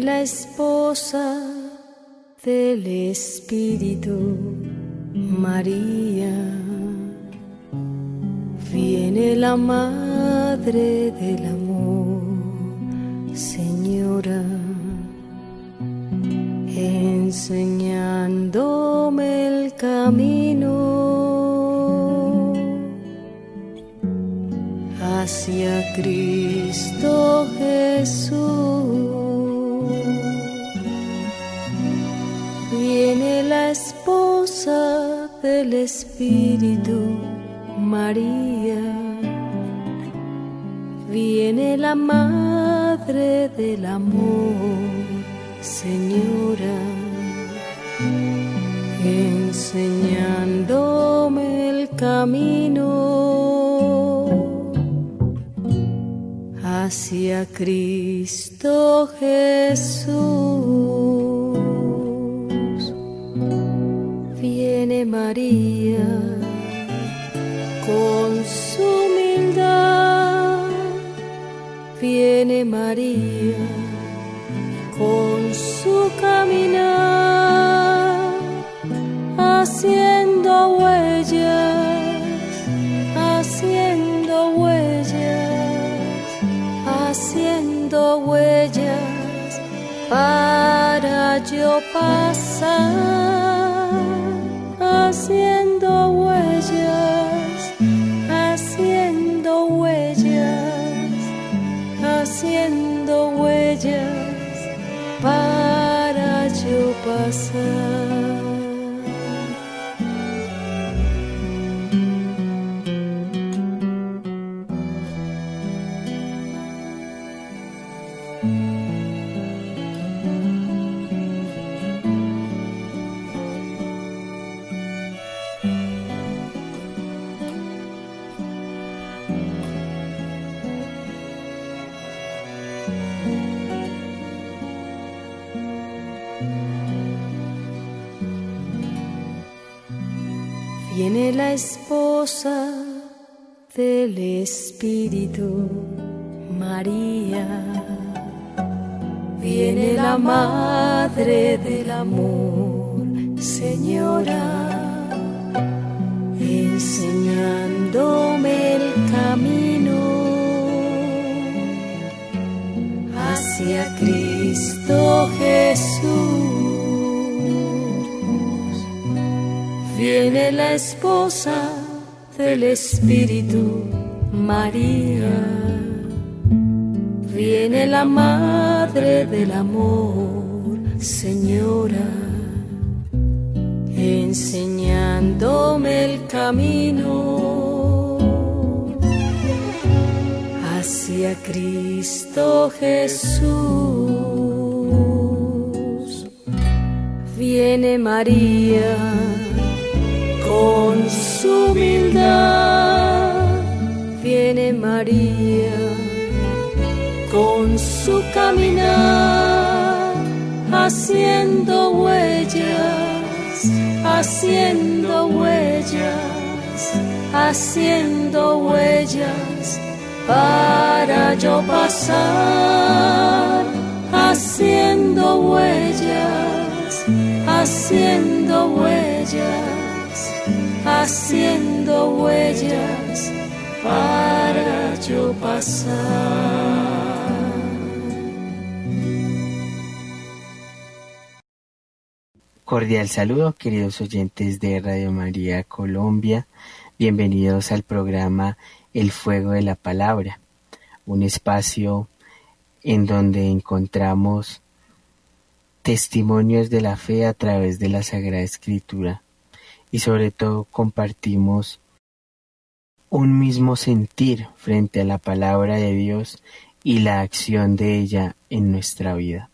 La esposa del Espíritu, María. Viene la madre del amor, Con su humildad, viene María con su caminar, haciendo huellas, haciendo huellas, haciendo huellas para yo pasar camino hacia Cristo Jesús. Viene la esposa del Espíritu, María. Viene la madre del amor, Señora, enseñándome el camino Cristo Jesús. Viene María con su humildad viene María, con su caminar, haciendo huellas, haciendo huellas, haciendo huellas para yo pasar, haciendo huellas, haciendo huellas haciendo huellas para yo pasar. Cordial saludo, queridos oyentes de Radio María Colombia. Bienvenidos al programa El Fuego de la Palabra, un espacio en donde encontramos testimonios de la fe a través de la Sagrada Escritura y sobre todo compartimos un mismo sentir frente a la palabra de Dios y la acción de ella en nuestra vida.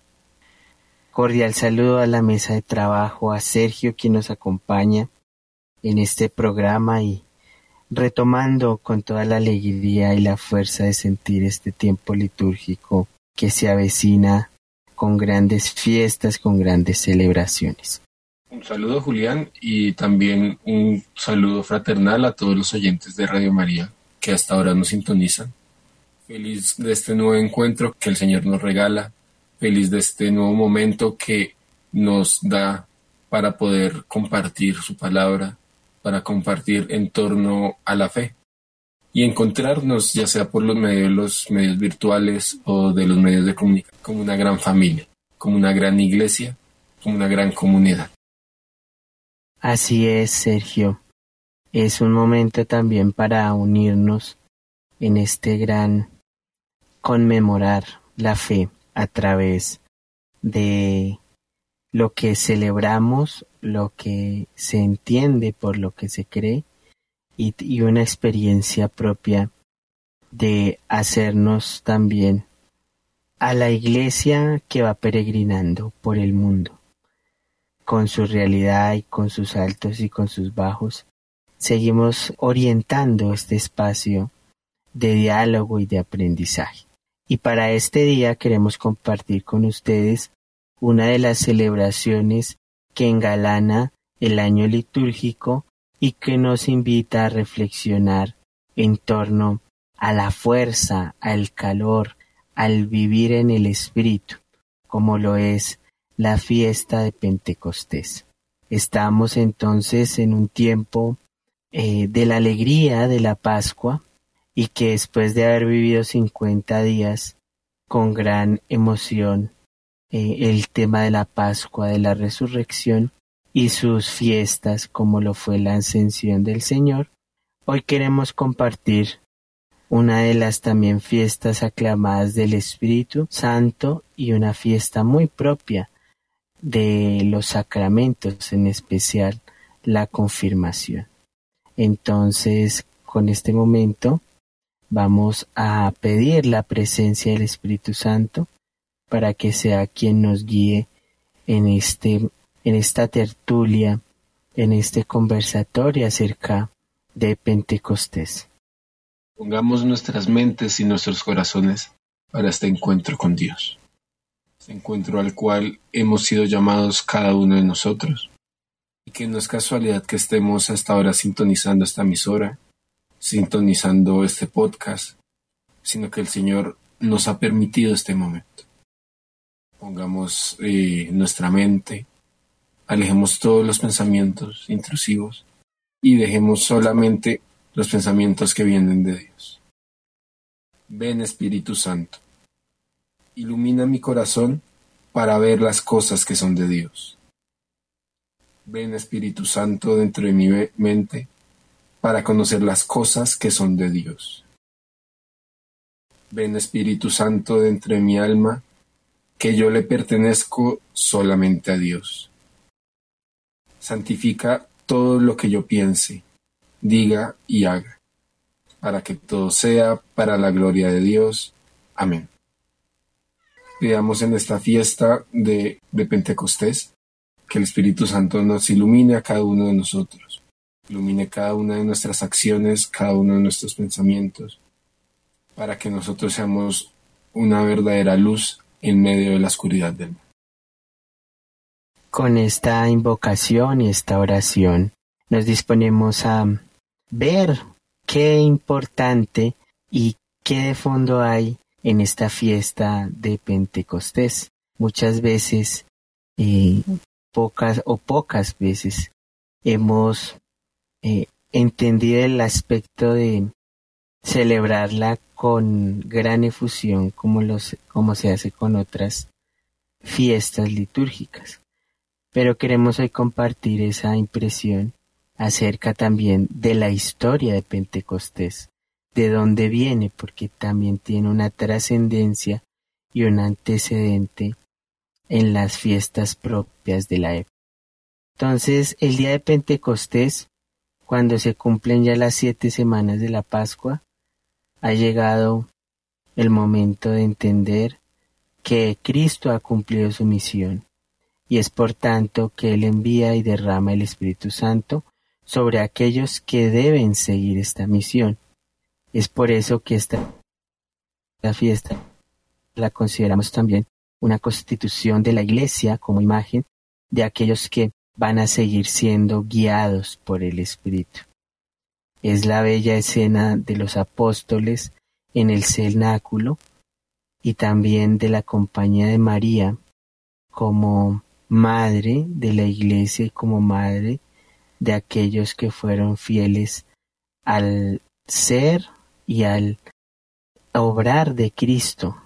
Cordial saludo a la mesa de trabajo, a Sergio quien nos acompaña en este programa y retomando con toda la alegría y la fuerza de sentir este tiempo litúrgico que se avecina con grandes fiestas, con grandes celebraciones. Un saludo Julián y también un saludo fraternal a todos los oyentes de Radio María que hasta ahora nos sintonizan. Feliz de este nuevo encuentro que el Señor nos regala. feliz de este nuevo momento que nos da para poder compartir su palabra, para compartir en torno a la fe y encontrarnos ya sea por los medios, los medios virtuales o de los medios de comunicación como una gran familia, como una gran iglesia, como una gran comunidad. Así es, Sergio. Es un momento también para unirnos en este gran conmemorar la fe a través de lo que celebramos, lo que se entiende por lo que se cree y, una experiencia propia de hacernos también a la iglesia que va peregrinando por el mundo, con su realidad y con sus altos y con sus bajos, seguimos orientando este espacio de diálogo y de aprendizaje. Y para este día queremos compartir con ustedes una de las celebraciones que engalana el año litúrgico y que nos invita a reflexionar en torno a la fuerza, al calor, al vivir en el Espíritu, como lo es la fiesta de Pentecostés. Estamos entonces en un tiempo eh, de la alegría de la Pascua y que después de haber vivido 50 días con gran emoción eh, el tema de la Pascua, de la resurrección, y sus fiestas como lo fue la ascensión del Señor, hoy queremos compartir una de las también fiestas aclamadas del Espíritu Santo y una fiesta muy propia de los sacramentos, en especial la confirmación. Entonces, con este momento, vamos a pedir la presencia del Espíritu Santo para que sea quien nos guíe en este en esta tertulia, en este conversatorio acerca de Pentecostés. Pongamos nuestras mentes y nuestros corazones para este encuentro con Dios, este encuentro al cual hemos sido llamados cada uno de nosotros, y que no es casualidad que estemos hasta ahora sintonizando esta emisora, sintonizando este podcast, sino que el Señor nos ha permitido este momento. Pongamos eh, nuestra mente, Alejemos todos los pensamientos intrusivos y dejemos solamente los pensamientos que vienen de Dios. Ven Espíritu Santo, ilumina mi corazón para ver las cosas que son de Dios. Ven Espíritu Santo dentro de mi mente para conocer las cosas que son de Dios. Ven Espíritu Santo dentro de mi alma, que yo le pertenezco solamente a Dios santifica todo lo que yo piense, diga y haga, para que todo sea para la gloria de Dios. Amén. Pidamos en esta fiesta de, de Pentecostés que el Espíritu Santo nos ilumine a cada uno de nosotros, ilumine cada una de nuestras acciones, cada uno de nuestros pensamientos, para que nosotros seamos una verdadera luz en medio de la oscuridad del mundo. Con esta invocación y esta oración nos disponemos a ver qué importante y qué de fondo hay en esta fiesta de Pentecostés. Muchas veces, eh, pocas o pocas veces, hemos eh, entendido el aspecto de celebrarla con gran efusión como, los, como se hace con otras fiestas litúrgicas pero queremos hoy compartir esa impresión acerca también de la historia de Pentecostés, de dónde viene, porque también tiene una trascendencia y un antecedente en las fiestas propias de la época. Entonces, el día de Pentecostés, cuando se cumplen ya las siete semanas de la Pascua, ha llegado el momento de entender que Cristo ha cumplido su misión y es por tanto que Él envía y derrama el Espíritu Santo sobre aquellos que deben seguir esta misión. Es por eso que esta fiesta la consideramos también una constitución de la Iglesia como imagen de aquellos que van a seguir siendo guiados por el Espíritu. Es la bella escena de los apóstoles en el cenáculo y también de la compañía de María como madre de la iglesia y como madre de aquellos que fueron fieles al ser y al obrar de Cristo.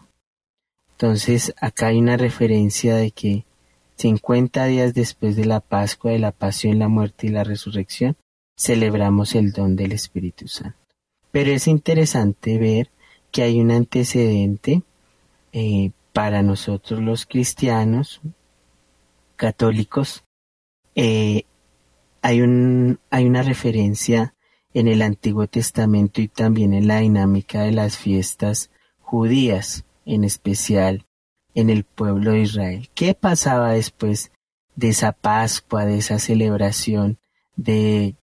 Entonces acá hay una referencia de que 50 días después de la Pascua, de la Pasión, la muerte y la resurrección, celebramos el don del Espíritu Santo. Pero es interesante ver que hay un antecedente eh, para nosotros los cristianos católicos. Eh, hay, un, hay una referencia en el Antiguo Testamento y también en la dinámica de las fiestas judías, en especial en el pueblo de Israel. ¿Qué pasaba después de esa Pascua, de esa celebración, de,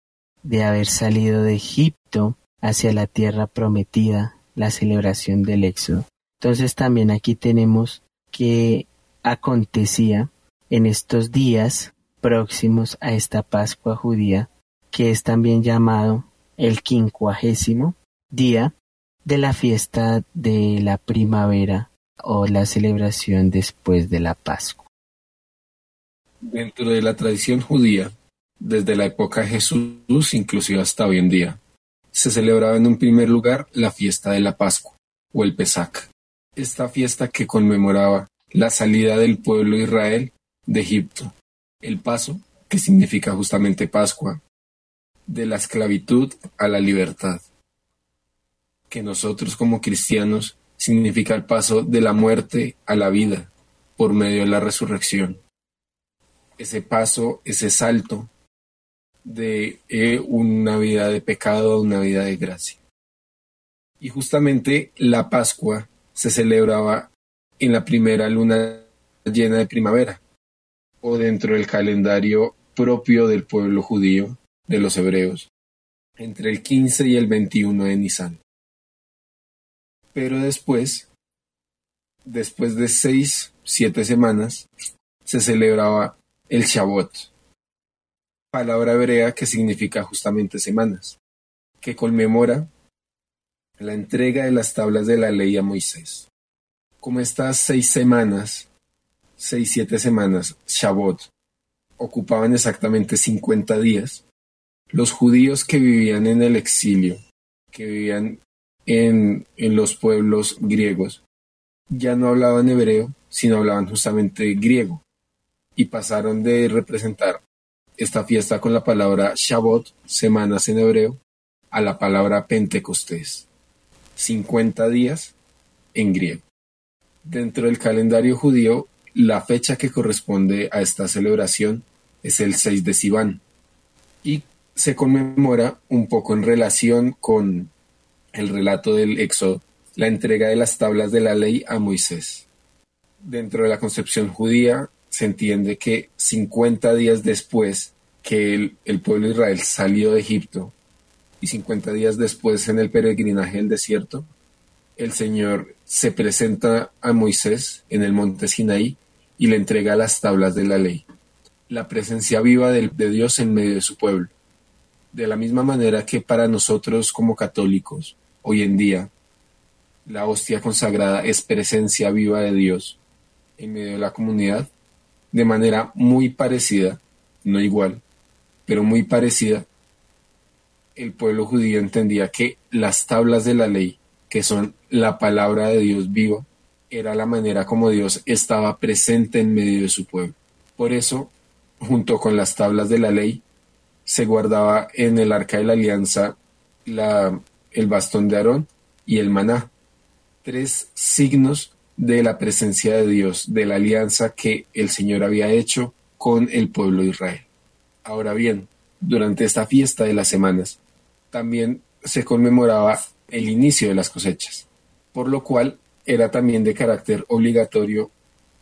de haber salido de Egipto hacia la tierra prometida, la celebración del Éxodo? Entonces también aquí tenemos que acontecía en estos días próximos a esta Pascua judía, que es también llamado el quincuagésimo día de la fiesta de la primavera o la celebración después de la Pascua. Dentro de la tradición judía, desde la época de Jesús, inclusive hasta hoy en día, se celebraba en un primer lugar la fiesta de la Pascua o el Pesach. Esta fiesta que conmemoraba la salida del pueblo de Israel de Egipto, el paso, que significa justamente Pascua, de la esclavitud a la libertad. Que nosotros como cristianos significa el paso de la muerte a la vida por medio de la resurrección. Ese paso, ese salto de eh, una vida de pecado a una vida de gracia. Y justamente la Pascua se celebraba en la primera luna llena de primavera, o dentro del calendario propio del pueblo judío, de los hebreos, entre el 15 y el 21 de Nisan. Pero después, después de seis, siete semanas, se celebraba el Shabbat, palabra hebrea que significa justamente semanas, que conmemora la entrega de las tablas de la ley a Moisés. Como estas seis semanas, seis, siete semanas, Shabbat, ocupaban exactamente 50 días, los judíos que vivían en el exilio, que vivían en, en los pueblos griegos, ya no hablaban hebreo, sino hablaban justamente griego, y pasaron de representar esta fiesta con la palabra Shabbat, semanas en hebreo, a la palabra Pentecostés, 50 días en griego. Dentro del calendario judío, la fecha que corresponde a esta celebración es el 6 de Sivan y se conmemora un poco en relación con el relato del Éxodo, la entrega de las tablas de la ley a Moisés. Dentro de la concepción judía se entiende que 50 días después que el, pueblo de Israel salió de Egipto y 50 días después en el peregrinaje del desierto, el Señor se presenta a Moisés en el monte Sinaí y le entrega las tablas de la ley, la presencia viva de, de Dios en medio de su pueblo. De la misma manera que para nosotros como católicos, hoy en día, la hostia consagrada es presencia viva de Dios en medio de la comunidad, de manera muy parecida, no igual, pero muy parecida, el pueblo judío entendía que las tablas de la ley, que son la palabra de Dios viva, era la manera como Dios estaba presente en medio de su pueblo. Por eso, junto con las tablas de la ley, se guardaba en el arca de la alianza la, el bastón de Aarón y el maná, tres signos de la presencia de Dios, de la alianza que el Señor había hecho con el pueblo de Israel. Ahora bien, durante esta fiesta de las semanas, también se conmemoraba el inicio de las cosechas, por lo cual era también de carácter obligatorio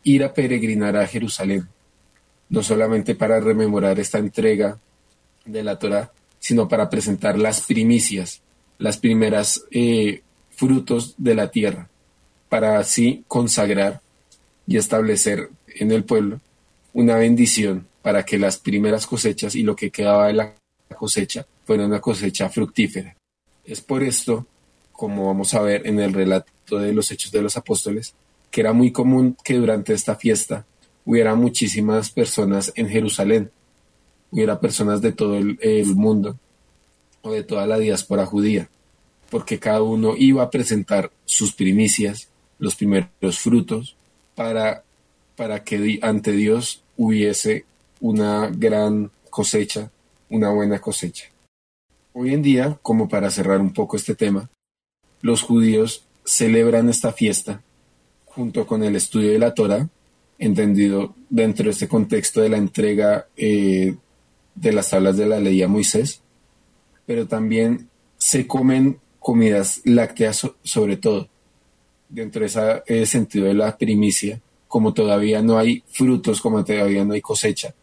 ir a peregrinar a Jerusalén, no solamente para rememorar esta entrega de la Torah, sino para presentar las primicias, las primeras eh, frutos de la tierra, para así consagrar y establecer en el pueblo una bendición para que las primeras cosechas y lo que quedaba de la cosecha fuera una cosecha fructífera. Es por esto como vamos a ver en el relato de los Hechos de los Apóstoles, que era muy común que durante esta fiesta hubiera muchísimas personas en Jerusalén, hubiera personas de todo el, mundo o de toda la diáspora judía, porque cada uno iba a presentar sus primicias, los primeros frutos, para, para que ante Dios hubiese una gran cosecha, una buena cosecha. Hoy en día, como para cerrar un poco este tema, los judíos celebran esta fiesta junto con el estudio de la Torah, entendido dentro de este contexto de la entrega eh, de las tablas de la ley a Moisés, pero también se comen comidas lácteas sobre todo, dentro de ese sentido de la primicia, como todavía no hay frutos, como todavía no hay cosecha,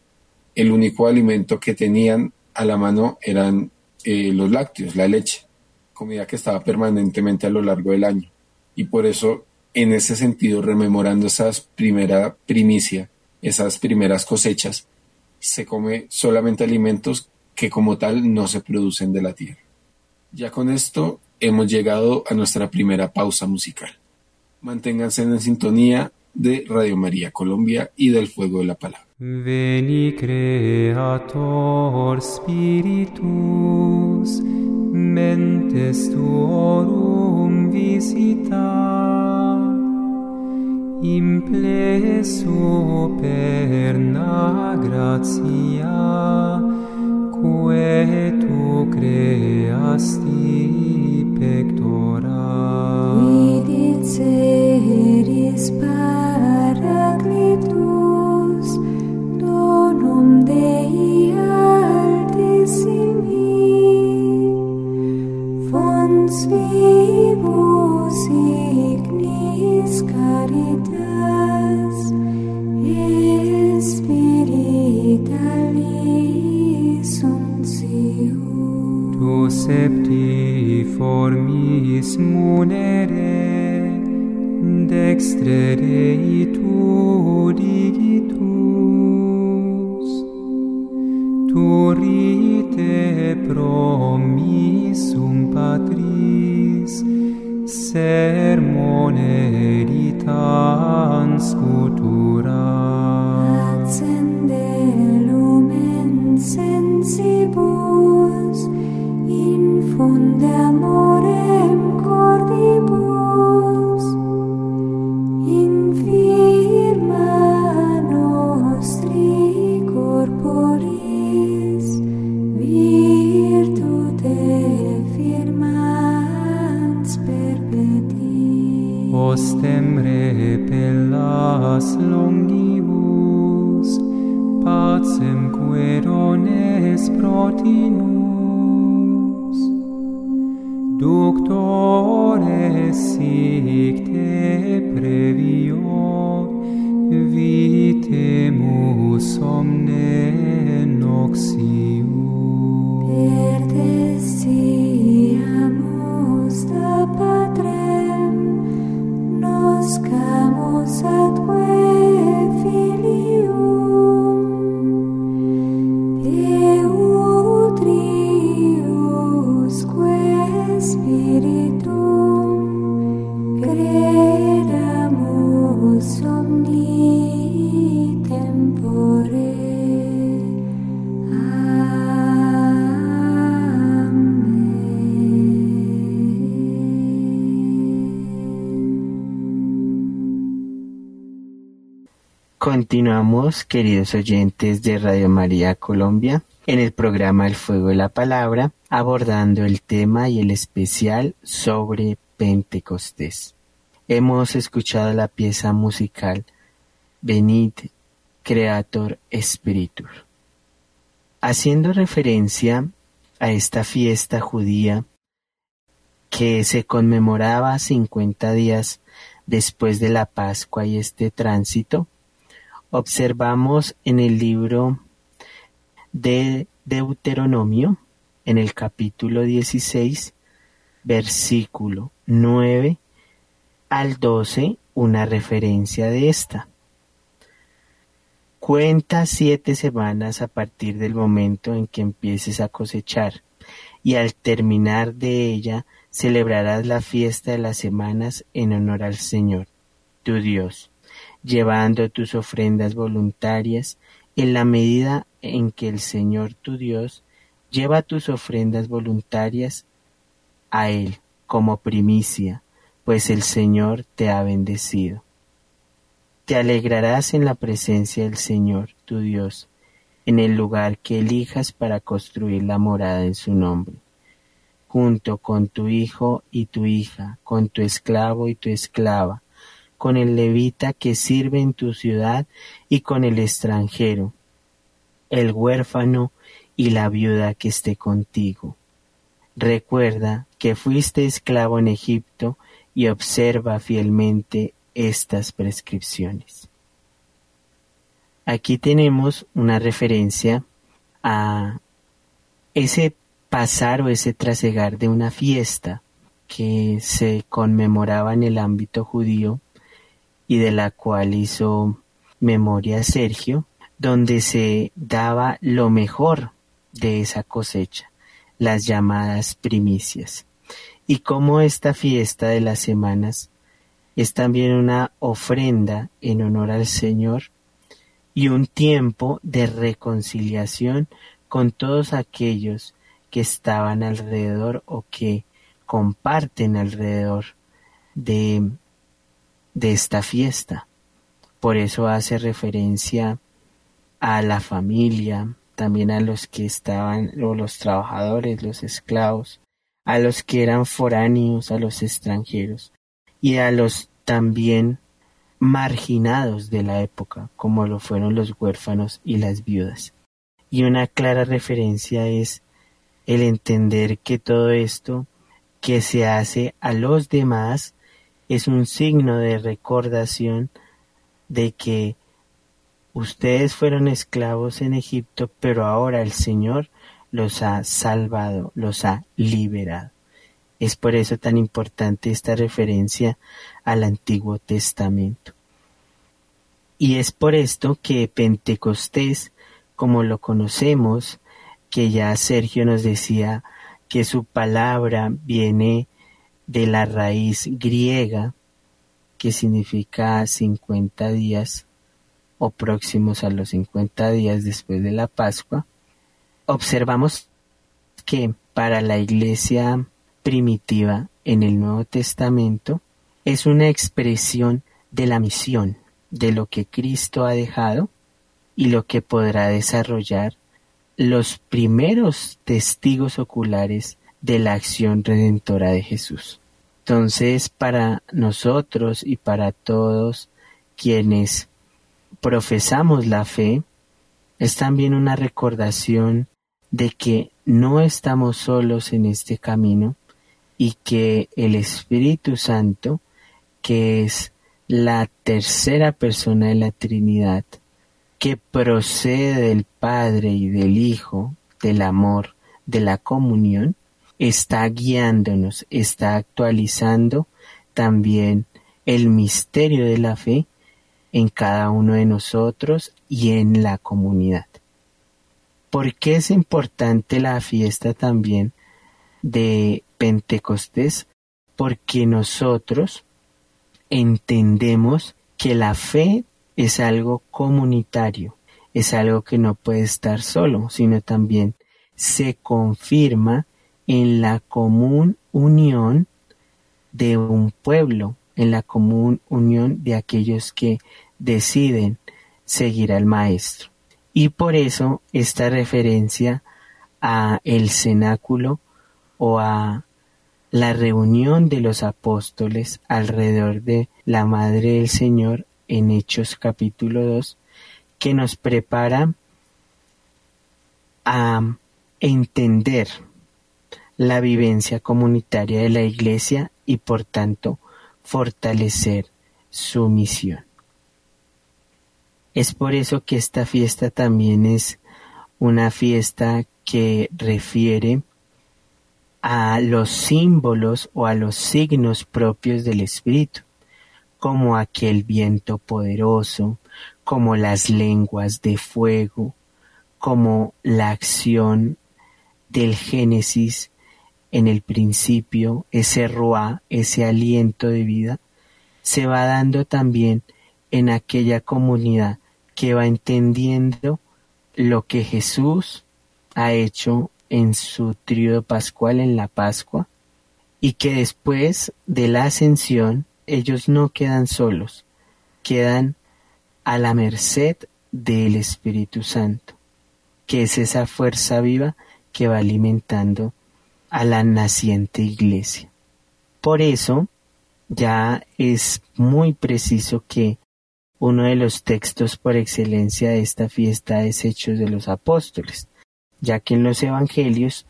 el único alimento que tenían a la mano eran eh, los lácteos, la leche, comida que estaba permanentemente a lo largo del año. Y por eso, en ese sentido, rememorando esas primera primicia, esas primeras cosechas, se come solamente alimentos que como tal no se producen de la tierra. Ya con esto hemos llegado a nuestra primera pausa musical. Manténganse en sintonía de Radio María Colombia y del Fuego de la Palabra. Veni Creator Spiritus, mentes tuorum visita, imple superna gratia, quae tu creasti pectora. Quid diceris paraclitus donum Dei altissimi fons vivus ignis carit septi formis munere dextre rei tu digitus turite promissum patris sermone ritans scutura accende lumen sensibus Loslung Continuamos, queridos oyentes de Radio María Colombia, en el programa El Fuego de la Palabra, abordando el tema y el especial sobre Pentecostés. Hemos escuchado la pieza musical Venid Creator Spiritus. Haciendo referencia a esta fiesta judía que se conmemoraba 50 días después de la Pascua y este tránsito, observamos en el libro de Deuteronomio, en el capítulo 16, versículo 9 al 12, una referencia de esta. Cuenta siete semanas a partir del momento en que empieces a cosechar, y al terminar de ella celebrarás la fiesta de las semanas en honor al Señor, tu Dios, llevando tus ofrendas voluntarias en la medida en que el Señor tu Dios lleva tus ofrendas voluntarias a Él como primicia, pues el Señor te ha bendecido. Te alegrarás en la presencia del Señor tu Dios, en el lugar que elijas para construir la morada en su nombre, junto con tu hijo y tu hija, con tu esclavo y tu esclava, con el levita que sirve en tu ciudad y con el extranjero, el huérfano y la viuda que esté contigo. Recuerda que fuiste esclavo en Egipto y observa fielmente estas prescripciones. Aquí tenemos una referencia a ese pasar o ese trasegar de una fiesta que se conmemoraba en el ámbito judío y de la cual hizo memoria Sergio, donde se daba lo mejor de esa cosecha, las llamadas primicias. Y como esta fiesta de las semanas es también una ofrenda en honor al Señor y un tiempo de reconciliación con todos aquellos que estaban alrededor o que comparten alrededor de, de esta fiesta. Por eso hace referencia a la familia, también a los que estaban, o los trabajadores, los esclavos, a los que eran foráneos, a los extranjeros, y a los también marginados de la época, como lo fueron los huérfanos y las viudas. Y una clara referencia es el entender que todo esto que se hace a los demás es un signo de recordación de que Ustedes fueron esclavos en Egipto, pero ahora el Señor los ha salvado, los ha liberado. Es por eso tan importante esta referencia al Antiguo Testamento. Y es por esto que Pentecostés, como lo conocemos, que ya Sergio nos decía que su palabra viene de la raíz griega, que significa cincuenta días, o próximos a los 50 días después de la Pascua, observamos que para la iglesia primitiva en el Nuevo Testamento es una expresión de la misión, de lo que Cristo ha dejado y lo que podrá desarrollar los primeros testigos oculares de la acción redentora de Jesús. Entonces, para nosotros y para todos quienes profesamos la fe, es también una recordación de que no estamos solos en este camino y que el Espíritu Santo, que es la tercera persona de la Trinidad, que procede del Padre y del Hijo, del amor, de la comunión, está guiándonos, está actualizando también el misterio de la fe en cada uno de nosotros y en la comunidad. ¿Por qué es importante la fiesta también de Pentecostés? Porque nosotros entendemos que la fe es algo comunitario, es algo que no puede estar solo, sino también se confirma en la común unión de un pueblo, en la común unión de aquellos que deciden seguir al Maestro. Y por eso esta referencia a el cenáculo o a la reunión de los apóstoles alrededor de la Madre del Señor en Hechos capítulo 2, que nos prepara a entender la vivencia comunitaria de la Iglesia y por tanto fortalecer su misión. Es por eso que esta fiesta también es una fiesta que refiere a los símbolos o a los signos propios del Espíritu, como aquel viento poderoso, como las lenguas de fuego, como la acción del Génesis en el principio, ese roá, ese aliento de vida, se va dando también en aquella comunidad que va entendiendo lo que Jesús ha hecho en su tríodo pascual en la Pascua y que después de la ascensión ellos no quedan solos, quedan a la merced del Espíritu Santo, que es esa fuerza viva que va alimentando a la naciente iglesia. Por eso, ya es muy preciso que uno de los textos por excelencia de esta fiesta es Hechos de los Apóstoles, ya que en los Evangelios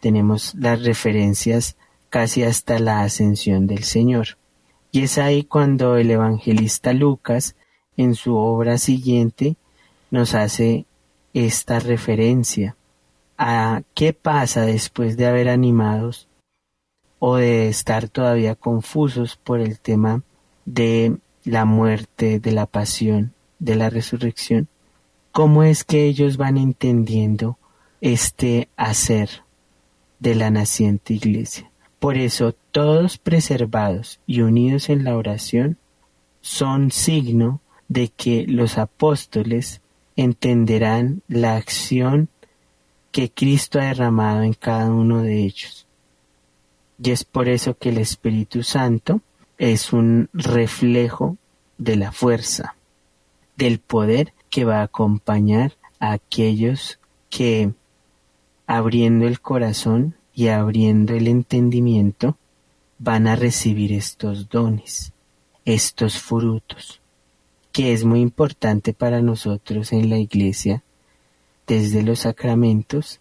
tenemos las referencias casi hasta la ascensión del Señor. Y es ahí cuando el evangelista Lucas, en su obra siguiente, nos hace esta referencia a qué pasa después de haber animados o de estar todavía confusos por el tema de la muerte, de la pasión, de la resurrección, cómo es que ellos van entendiendo este hacer de la naciente iglesia. Por eso todos preservados y unidos en la oración son signo de que los apóstoles entenderán la acción que Cristo ha derramado en cada uno de ellos. Y es por eso que el Espíritu Santo es un reflejo de la fuerza, del poder que va a acompañar a aquellos que, abriendo el corazón, y abriendo el entendimiento, van a recibir estos dones, estos frutos, que es muy importante para nosotros en la iglesia, desde los sacramentos,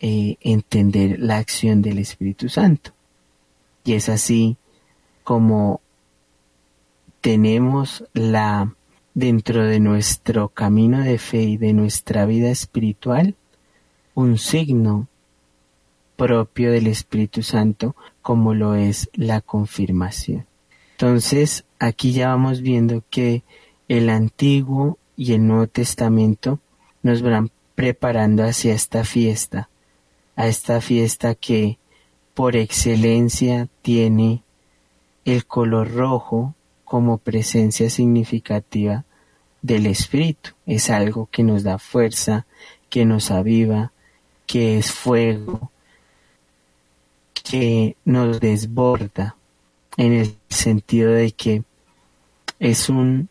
eh, entender la acción del Espíritu Santo. Y es así como tenemos la dentro de nuestro camino de fe y de nuestra vida espiritual un signo propio del Espíritu Santo como lo es la confirmación. Entonces, aquí ya vamos viendo que el Antiguo y el Nuevo Testamento nos van preparando hacia esta fiesta, a esta fiesta que por excelencia tiene el color rojo como presencia significativa del Espíritu. Es algo que nos da fuerza, que nos aviva, que es fuego, que nos desborda en el sentido de que es un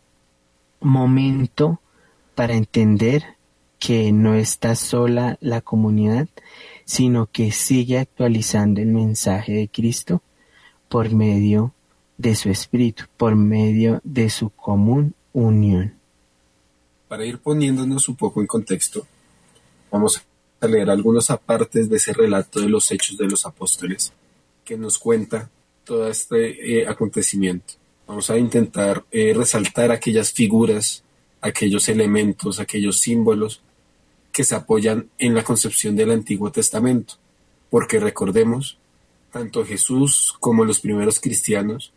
momento para entender que no está sola la comunidad, sino que sigue actualizando el mensaje de Cristo por medio de su espíritu, por medio de su común unión. Para ir poniéndonos un poco en contexto, vamos a leer algunos apartes de ese relato de los hechos de los apóstoles que nos cuenta todo este eh, acontecimiento. Vamos a intentar eh, resaltar aquellas figuras, aquellos elementos, aquellos símbolos que se apoyan en la concepción del Antiguo Testamento, porque recordemos, tanto Jesús como los primeros cristianos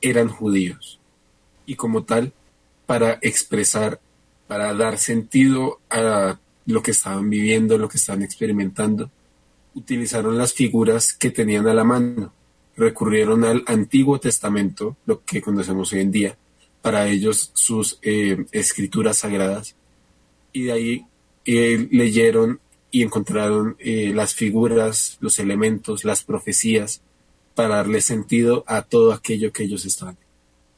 eran judíos, y como tal, para expresar, para dar sentido a lo que estaban viviendo, lo que estaban experimentando, utilizaron las figuras que tenían a la mano, recurrieron al Antiguo Testamento, lo que conocemos hoy en día, para ellos sus eh, escrituras sagradas, y de ahí eh, leyeron y encontraron eh, las figuras, los elementos, las profecías, para darle sentido a todo aquello que ellos estaban.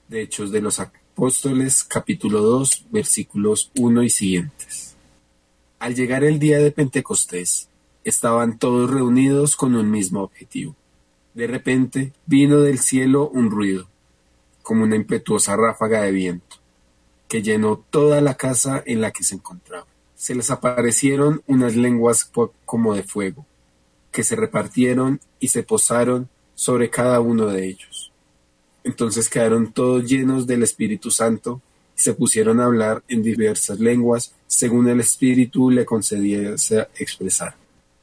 De Hechos de los Apóstoles, capítulo 2, versículos 1 y siguientes. Al llegar el día de Pentecostés, estaban todos reunidos con un mismo objetivo. De repente vino del cielo un ruido, como una impetuosa ráfaga de viento, que llenó toda la casa en la que se encontraban. Se les aparecieron unas lenguas como de fuego, que se repartieron y se posaron sobre cada uno de ellos. Entonces quedaron todos llenos del Espíritu Santo y se pusieron a hablar en diversas lenguas según el Espíritu le concediese expresar.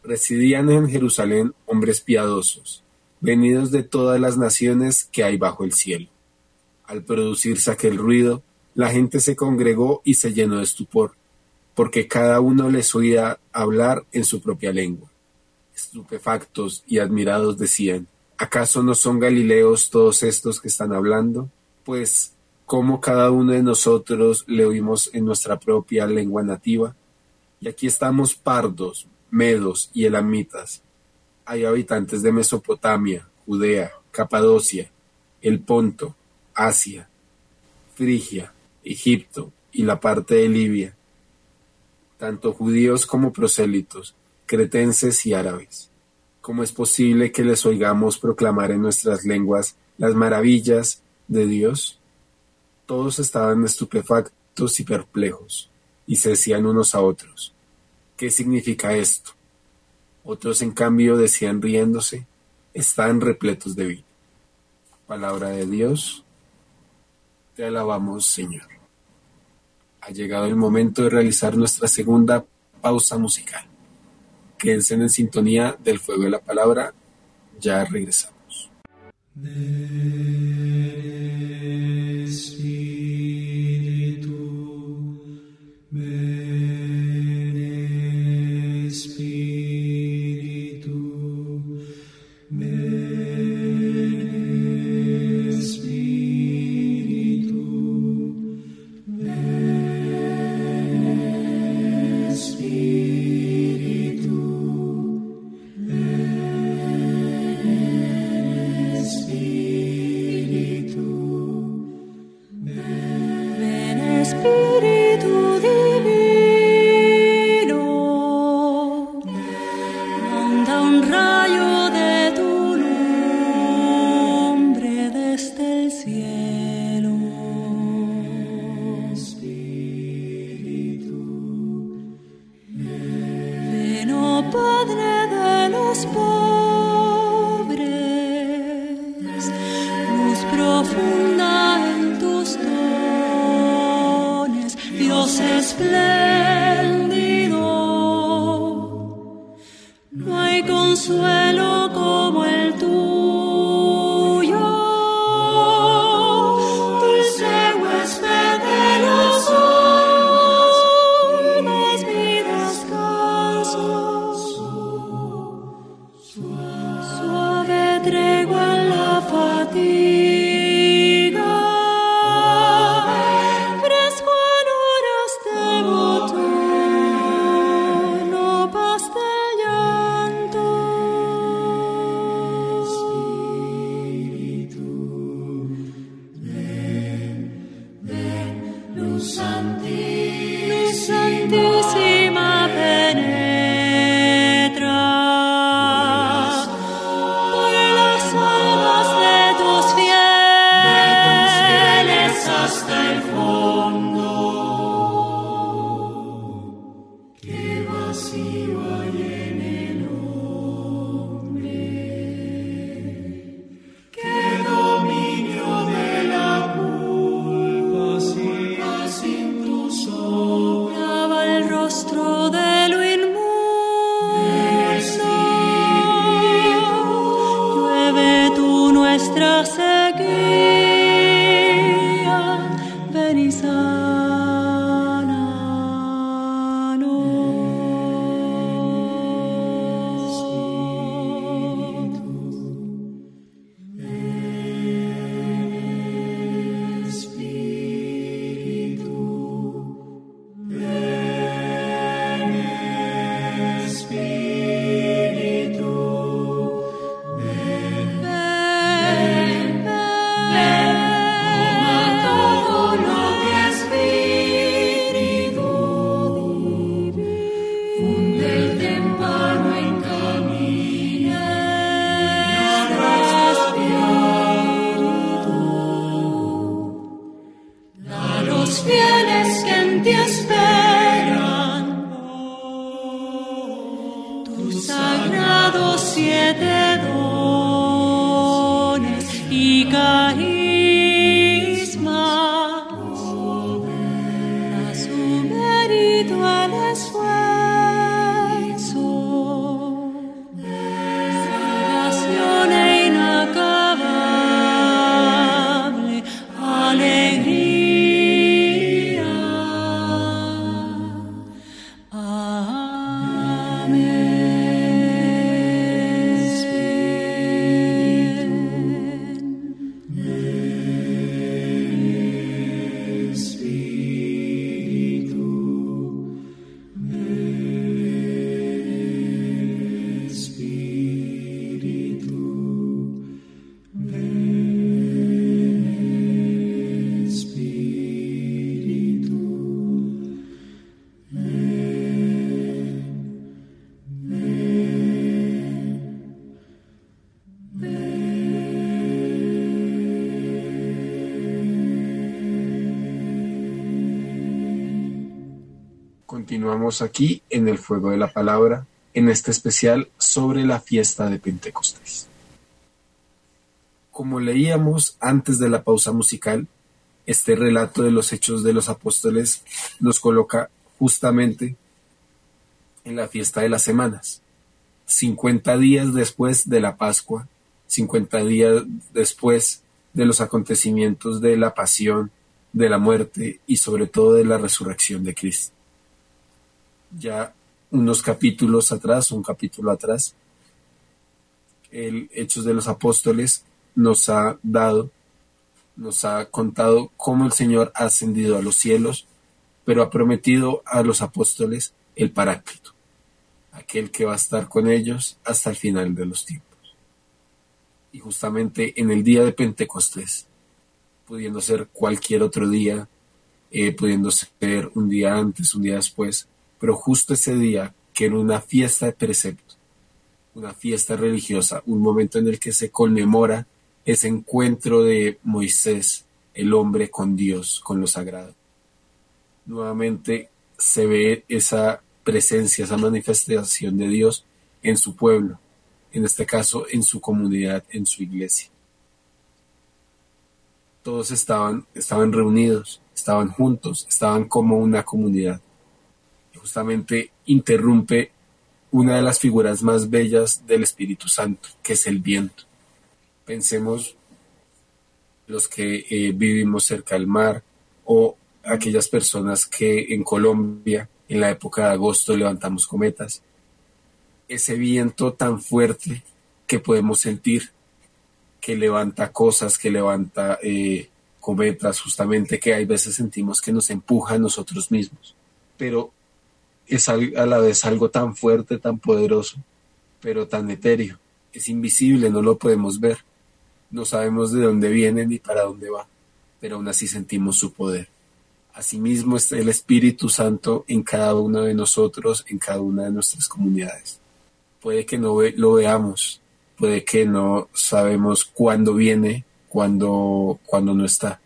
Residían en Jerusalén hombres piadosos, venidos de todas las naciones que hay bajo el cielo. Al producirse aquel ruido, la gente se congregó y se llenó de estupor, porque cada uno les oía hablar en su propia lengua. Estupefactos y admirados decían, ¿acaso no son galileos todos estos que están hablando? Pues, ¿cómo cada uno de nosotros le oímos en nuestra propia lengua nativa? Y aquí estamos pardos, medos y elamitas. Hay habitantes de Mesopotamia, Judea, Capadocia, el Ponto, Asia, Frigia, Egipto y la parte de Libia, tanto judíos como prosélitos, cretenses y árabes. ¿Cómo es posible que les oigamos proclamar en nuestras lenguas las maravillas de Dios? Todos estaban estupefactos y perplejos, y se decían unos a otros, ¿qué significa esto? Otros, en cambio, decían riéndose, están repletos de vida. Palabra de Dios, te alabamos, Señor. Ha llegado el momento de realizar nuestra segunda pausa musical. Quédense en sintonía del fuego de la palabra. Ya regresamos. Dios Continuamos aquí en el fuego de la palabra, en este especial sobre la fiesta de Pentecostés. Como leíamos antes de la pausa musical, este relato de los hechos de los apóstoles nos coloca justamente en la fiesta de las semanas, 50 días después de la Pascua, 50 días después de los acontecimientos de la pasión, de la muerte y sobre todo de la resurrección de Cristo. Ya unos capítulos atrás, un capítulo atrás, el Hechos de los Apóstoles nos ha dado, nos ha contado cómo el Señor ha ascendido a los cielos, pero ha prometido a los apóstoles el Paráclito, aquel que va a estar con ellos hasta el final de los tiempos. Y justamente en el día de Pentecostés, pudiendo ser cualquier otro día, eh, pudiendo ser un día antes, un día después, pero justo ese día, que era una fiesta de precepto, una fiesta religiosa, un momento en el que se conmemora ese encuentro de Moisés, el hombre con Dios, con lo sagrado. Nuevamente se ve esa presencia, esa manifestación de Dios en su pueblo, en este caso en su comunidad, en su iglesia. Todos estaban, estaban reunidos, estaban juntos, estaban como una comunidad. Justamente interrumpe una de las figuras más bellas del Espíritu Santo, que es el viento. Pensemos los que eh, vivimos cerca del mar o aquellas personas que en Colombia en la época de agosto levantamos cometas. Ese viento tan fuerte que podemos sentir, que levanta cosas, que levanta eh, cometas, justamente que hay veces sentimos que nos empuja a nosotros mismos. Pero es a la vez algo tan fuerte, tan poderoso, pero tan etéreo. Es invisible, no lo podemos ver. No sabemos de dónde viene ni para dónde va, pero aún así sentimos su poder. Asimismo está el Espíritu Santo en cada uno de nosotros, en cada una de nuestras comunidades. Puede que no lo veamos, puede que no sabemos cuándo viene, cuándo, cuándo no está,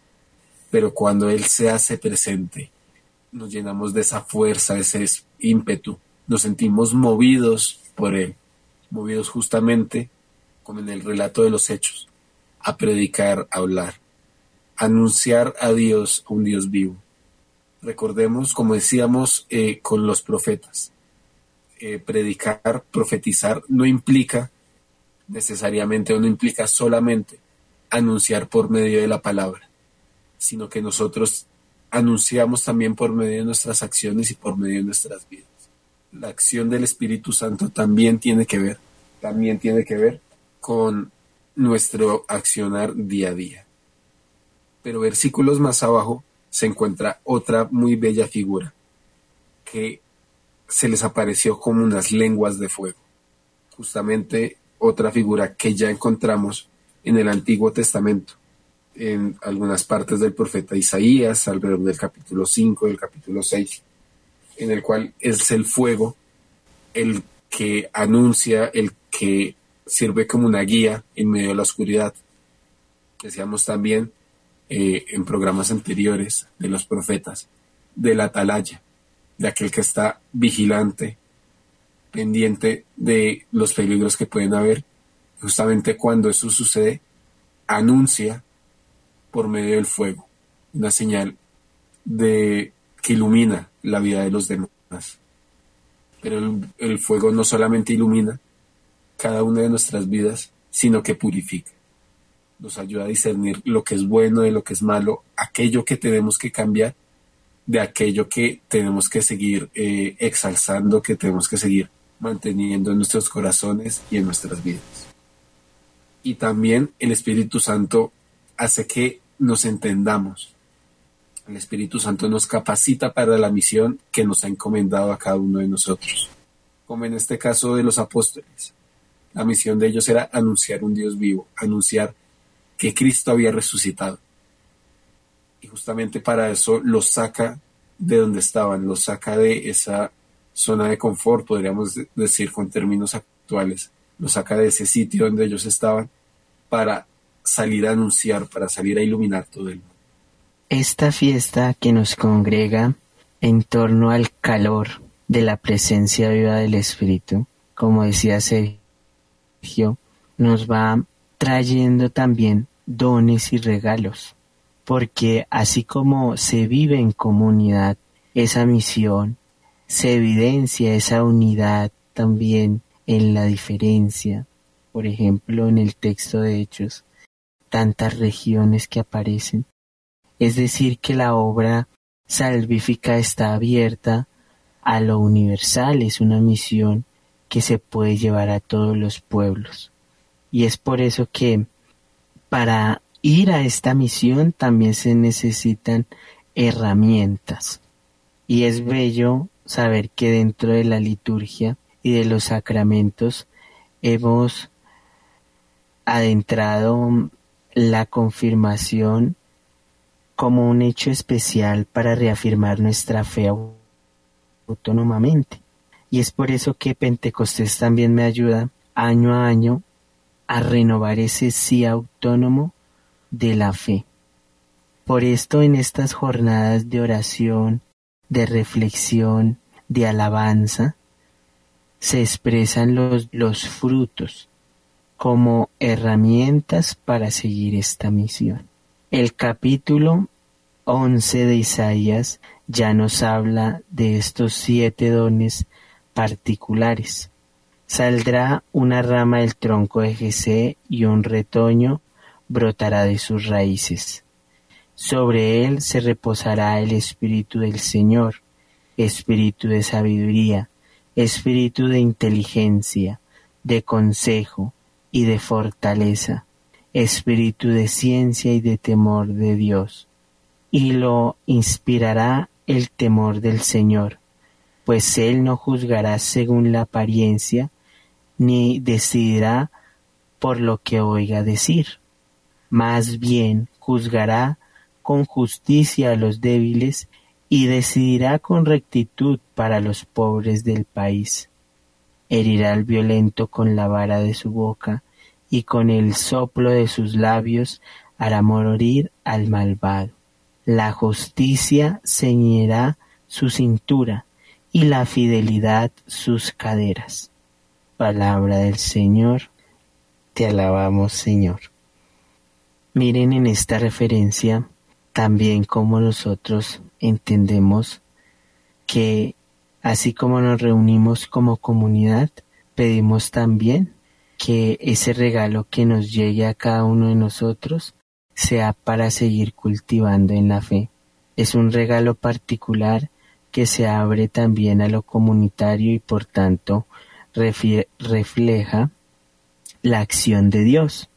pero cuando Él se hace presente, nos llenamos de esa fuerza, ese ímpetu, nos sentimos movidos por Él, movidos justamente como en el relato de los hechos, a predicar, a hablar, anunciar a Dios, a un Dios vivo. Recordemos, como decíamos eh, con los profetas, eh, predicar, profetizar no implica necesariamente o no implica solamente anunciar por medio de la palabra, sino que nosotros anunciamos también por medio de nuestras acciones y por medio de nuestras vidas. La acción del Espíritu Santo también tiene que ver, también tiene que ver con nuestro accionar día a día. Pero versículos más abajo se encuentra otra muy bella figura que se les apareció como unas lenguas de fuego. Justamente otra figura que ya encontramos en el Antiguo Testamento, en algunas partes del profeta Isaías, alrededor del capítulo 5, del capítulo 6, en el cual es el fuego el que anuncia, el que sirve como una guía en medio de la oscuridad. Decíamos también eh, en programas anteriores de los profetas, de la atalaya, de aquel que está vigilante, pendiente de los peligros que pueden haber. Justamente cuando eso sucede, anuncia por medio del fuego una señal de que ilumina la vida de los demás. Pero el, fuego no solamente ilumina cada una de nuestras vidas, sino que purifica nos ayuda a discernir lo que es bueno de lo que es malo, aquello que tenemos que cambiar de aquello que tenemos que seguir eh, exalzando, que tenemos que seguir manteniendo en nuestros corazones y en nuestras vidas. Y también el Espíritu Santo hace que nos entendamos. El Espíritu Santo nos capacita para la misión que nos ha encomendado a cada uno de nosotros, como en este caso de los apóstoles. La misión de ellos era anunciar un Dios vivo, anunciar que Cristo había resucitado. Y justamente para eso los saca de donde estaban, los saca de esa zona de confort, podríamos decir con términos actuales, los saca de ese sitio donde ellos estaban para salir a anunciar, para salir a iluminar todo el mundo. Esta fiesta que nos congrega en torno al calor de la presencia viva del Espíritu, como decía Sergio, nos va trayendo también dones y regalos, porque así como se vive en comunidad esa misión, se evidencia esa unidad también en la diferencia. Por ejemplo, en el texto de Hechos, tantas regiones que aparecen. Es decir, que la obra salvífica está abierta a lo universal, es una misión que se puede llevar a todos los pueblos. Y es por eso que para ir a esta misión también se necesitan herramientas. Y es bello saber que dentro de la liturgia y de los sacramentos hemos adentrado la confirmación como un hecho especial para reafirmar nuestra fe autónomamente. Y es por eso que Pentecostés también me ayuda año a año a renovar ese sí autónomo de la fe. Por esto en estas jornadas de oración, de reflexión, de alabanza, se expresan los, los frutos como herramientas para seguir esta misión. El capítulo 11 de Isaías ya nos habla de estos siete dones particulares. Saldrá una rama del tronco de Jesé y un retoño brotará de sus raíces. Sobre él se reposará el Espíritu del Señor, Espíritu de sabiduría, Espíritu de inteligencia, de consejo y de fortaleza, Espíritu de ciencia y de temor de Dios. Y lo inspirará el temor del Señor, pues Él no juzgará según la apariencia, ni decidirá por lo que oiga decir. Más bien juzgará con justicia a los débiles y decidirá con rectitud para los pobres del país. Herirá al violento con la vara de su boca, y con el soplo de sus labios hará morir al malvado. La justicia ceñirá su cintura, y la fidelidad sus caderas. Palabra del Señor, te alabamos Señor. Miren en esta referencia también como nosotros entendemos que así como nos reunimos como comunidad, pedimos también que ese regalo que nos llegue a cada uno de nosotros sea para seguir cultivando en la fe. Es un regalo particular que se abre también a lo comunitario y por tanto refleja la acción de Dios.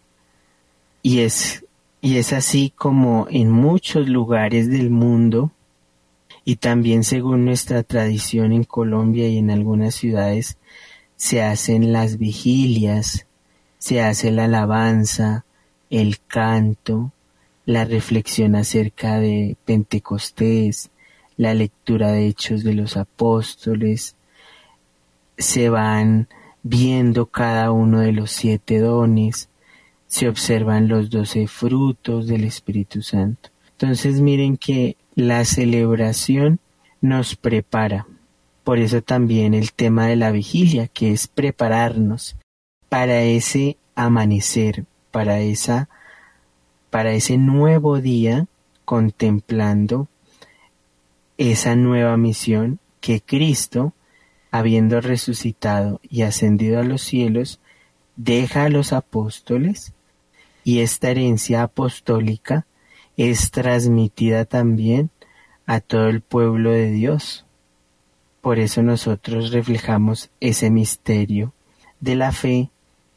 Y es, y es así como en muchos lugares del mundo y también según nuestra tradición en Colombia y en algunas ciudades se hacen las vigilias, se hace la alabanza, el canto, la reflexión acerca de Pentecostés, la lectura de Hechos de los Apóstoles, se van viendo cada uno de los siete dones, se observan los doce frutos del Espíritu Santo. Entonces miren que la celebración nos prepara. Por eso también el tema de la vigilia, que es prepararnos para ese amanecer, para esa para ese nuevo día contemplando esa nueva misión que Cristo, habiendo resucitado y ascendido a los cielos, deja a los apóstoles y esta herencia apostólica es transmitida también a todo el pueblo de Dios. Por eso nosotros reflejamos ese misterio de la fe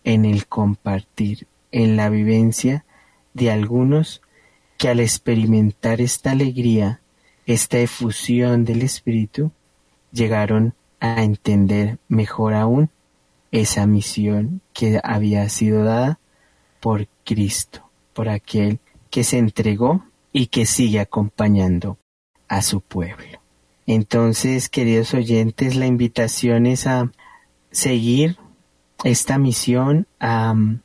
en el compartir, en la vivencia de algunos que al experimentar esta alegría, esta efusión del Espíritu, llegaron a entender mejor aún esa misión que había sido dada por Cristo, por aquel que se entregó y que sigue acompañando a su pueblo. Entonces, queridos oyentes, la invitación es a seguir esta misión, a um,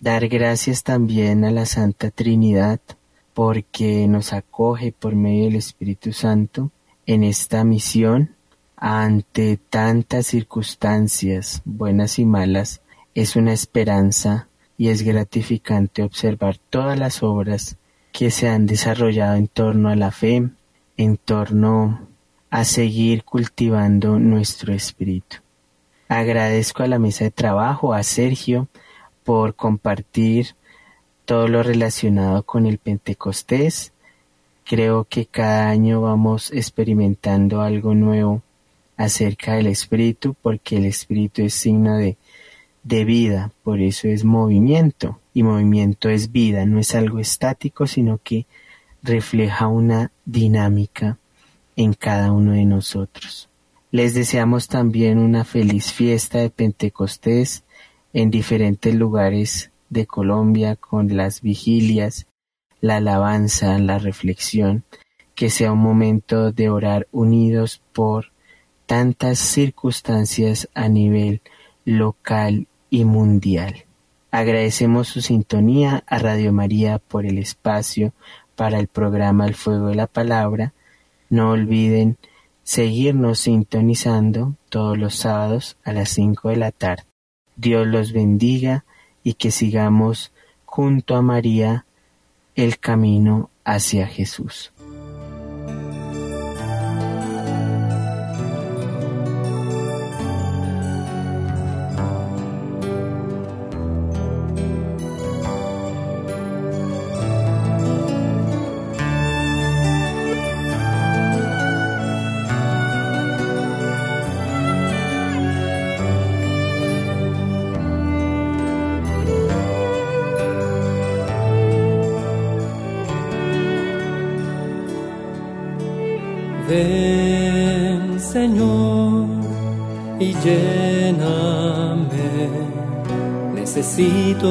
dar gracias también a la Santa Trinidad porque nos acoge por medio del Espíritu Santo en esta misión ante tantas circunstancias buenas y malas. Es una esperanza y es gratificante observar todas las obras que se han desarrollado en torno a la fe, en torno a seguir cultivando nuestro espíritu. Agradezco a la mesa de trabajo, a Sergio, por compartir todo lo relacionado con el Pentecostés. Creo que cada año vamos experimentando algo nuevo acerca del Espíritu, porque el Espíritu es signo de, de vida, por eso es movimiento, y movimiento es vida, no es algo estático, sino que refleja una dinámica en cada uno de nosotros. Les deseamos también una feliz fiesta de Pentecostés en diferentes lugares de Colombia con las vigilias, la alabanza, la reflexión, que sea un momento de orar unidos por tantas circunstancias a nivel local y mundial. Agradecemos su sintonía a Radio María por el espacio para el programa El Fuego de la Palabra. No olviden seguirnos sintonizando todos los sábados a las 5 de la tarde. Dios los bendiga y que sigamos junto a María el camino hacia Jesús.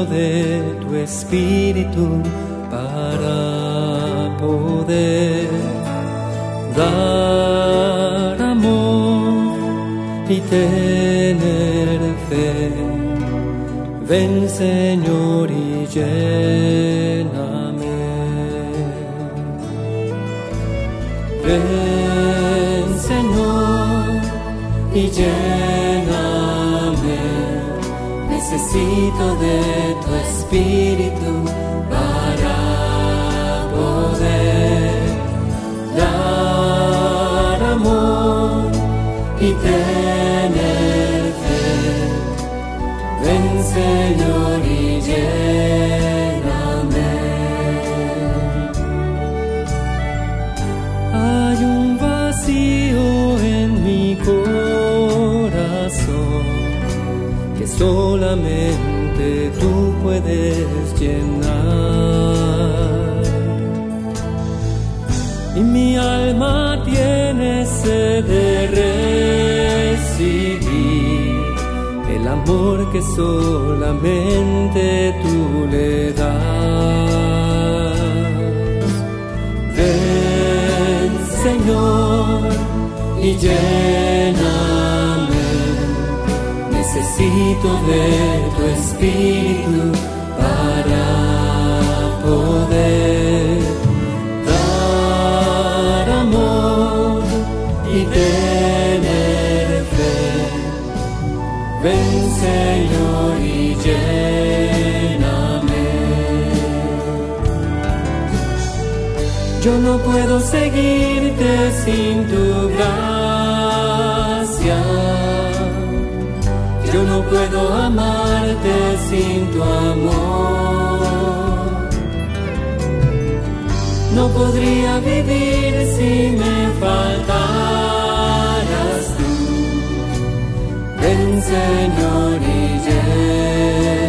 De tu espíritu y que solamente tú le das. Ven, Señor, y lléname. Necesito de tu espíritu Yo no puedo seguirte sin tu gracia. Yo no puedo amarte sin tu amor. No podría vivir si me faltaras tú. Ven, Señor, y lléname.